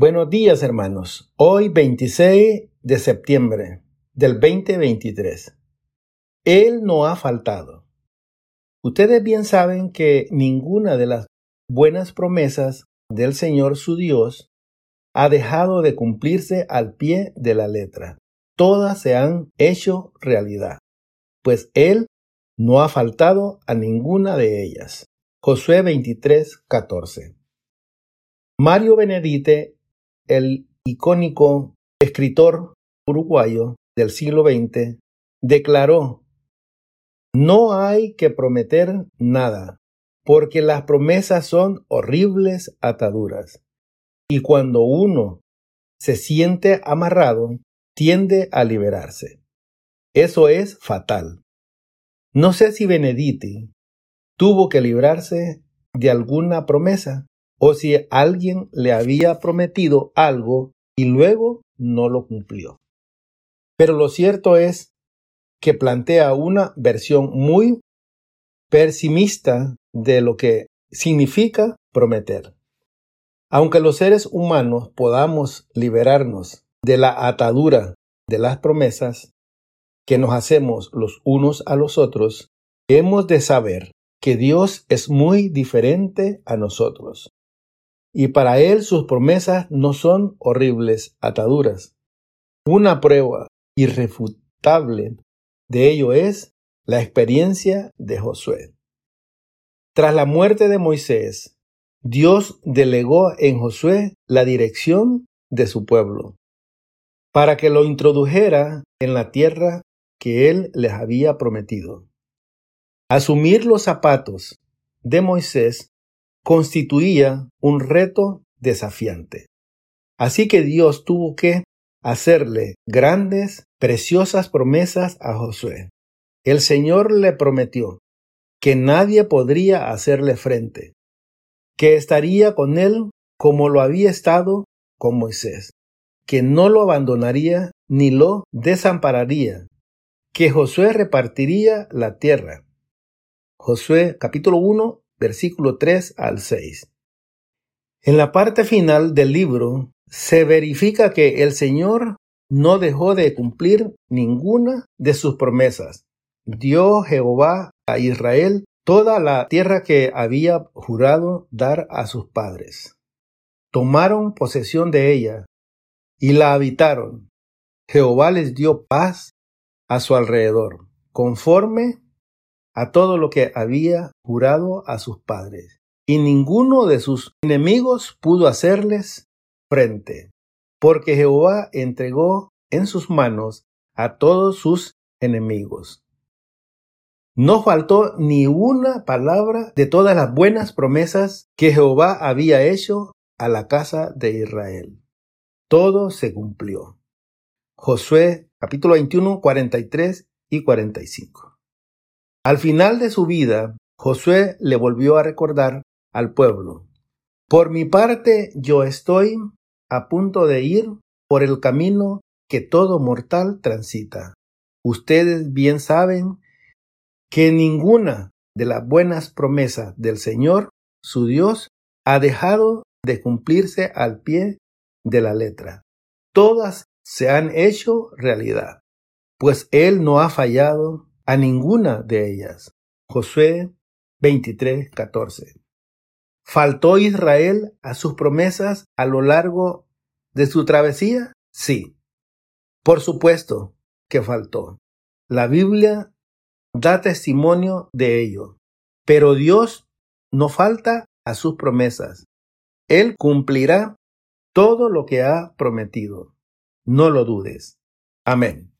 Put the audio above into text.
Buenos días hermanos. Hoy 26 de septiembre del 2023. Él no ha faltado. Ustedes bien saben que ninguna de las buenas promesas del Señor su Dios ha dejado de cumplirse al pie de la letra. Todas se han hecho realidad, pues Él no ha faltado a ninguna de ellas. Josué 23, 14. Mario Benedite el icónico escritor uruguayo del siglo XX, declaró, no hay que prometer nada, porque las promesas son horribles ataduras, y cuando uno se siente amarrado, tiende a liberarse. Eso es fatal. No sé si Benediti tuvo que librarse de alguna promesa, o si alguien le había prometido algo y luego no lo cumplió. Pero lo cierto es que plantea una versión muy pesimista de lo que significa prometer. Aunque los seres humanos podamos liberarnos de la atadura de las promesas que nos hacemos los unos a los otros, hemos de saber que Dios es muy diferente a nosotros y para él sus promesas no son horribles ataduras. Una prueba irrefutable de ello es la experiencia de Josué. Tras la muerte de Moisés, Dios delegó en Josué la dirección de su pueblo, para que lo introdujera en la tierra que él les había prometido. Asumir los zapatos de Moisés constituía un reto desafiante. Así que Dios tuvo que hacerle grandes, preciosas promesas a Josué. El Señor le prometió que nadie podría hacerle frente, que estaría con él como lo había estado con Moisés, que no lo abandonaría ni lo desampararía, que Josué repartiría la tierra. Josué capítulo 1 versículo 3 al 6. En la parte final del libro se verifica que el Señor no dejó de cumplir ninguna de sus promesas. Dio Jehová a Israel toda la tierra que había jurado dar a sus padres. Tomaron posesión de ella y la habitaron. Jehová les dio paz a su alrededor, conforme a todo lo que había jurado a sus padres, y ninguno de sus enemigos pudo hacerles frente, porque Jehová entregó en sus manos a todos sus enemigos. No faltó ni una palabra de todas las buenas promesas que Jehová había hecho a la casa de Israel. Todo se cumplió. Josué capítulo 21, 43 y 45. Al final de su vida, Josué le volvió a recordar al pueblo, Por mi parte yo estoy a punto de ir por el camino que todo mortal transita. Ustedes bien saben que ninguna de las buenas promesas del Señor, su Dios, ha dejado de cumplirse al pie de la letra. Todas se han hecho realidad, pues Él no ha fallado a ninguna de ellas. Josué 23, 14. ¿Faltó Israel a sus promesas a lo largo de su travesía? Sí. Por supuesto que faltó. La Biblia da testimonio de ello. Pero Dios no falta a sus promesas. Él cumplirá todo lo que ha prometido. No lo dudes. Amén.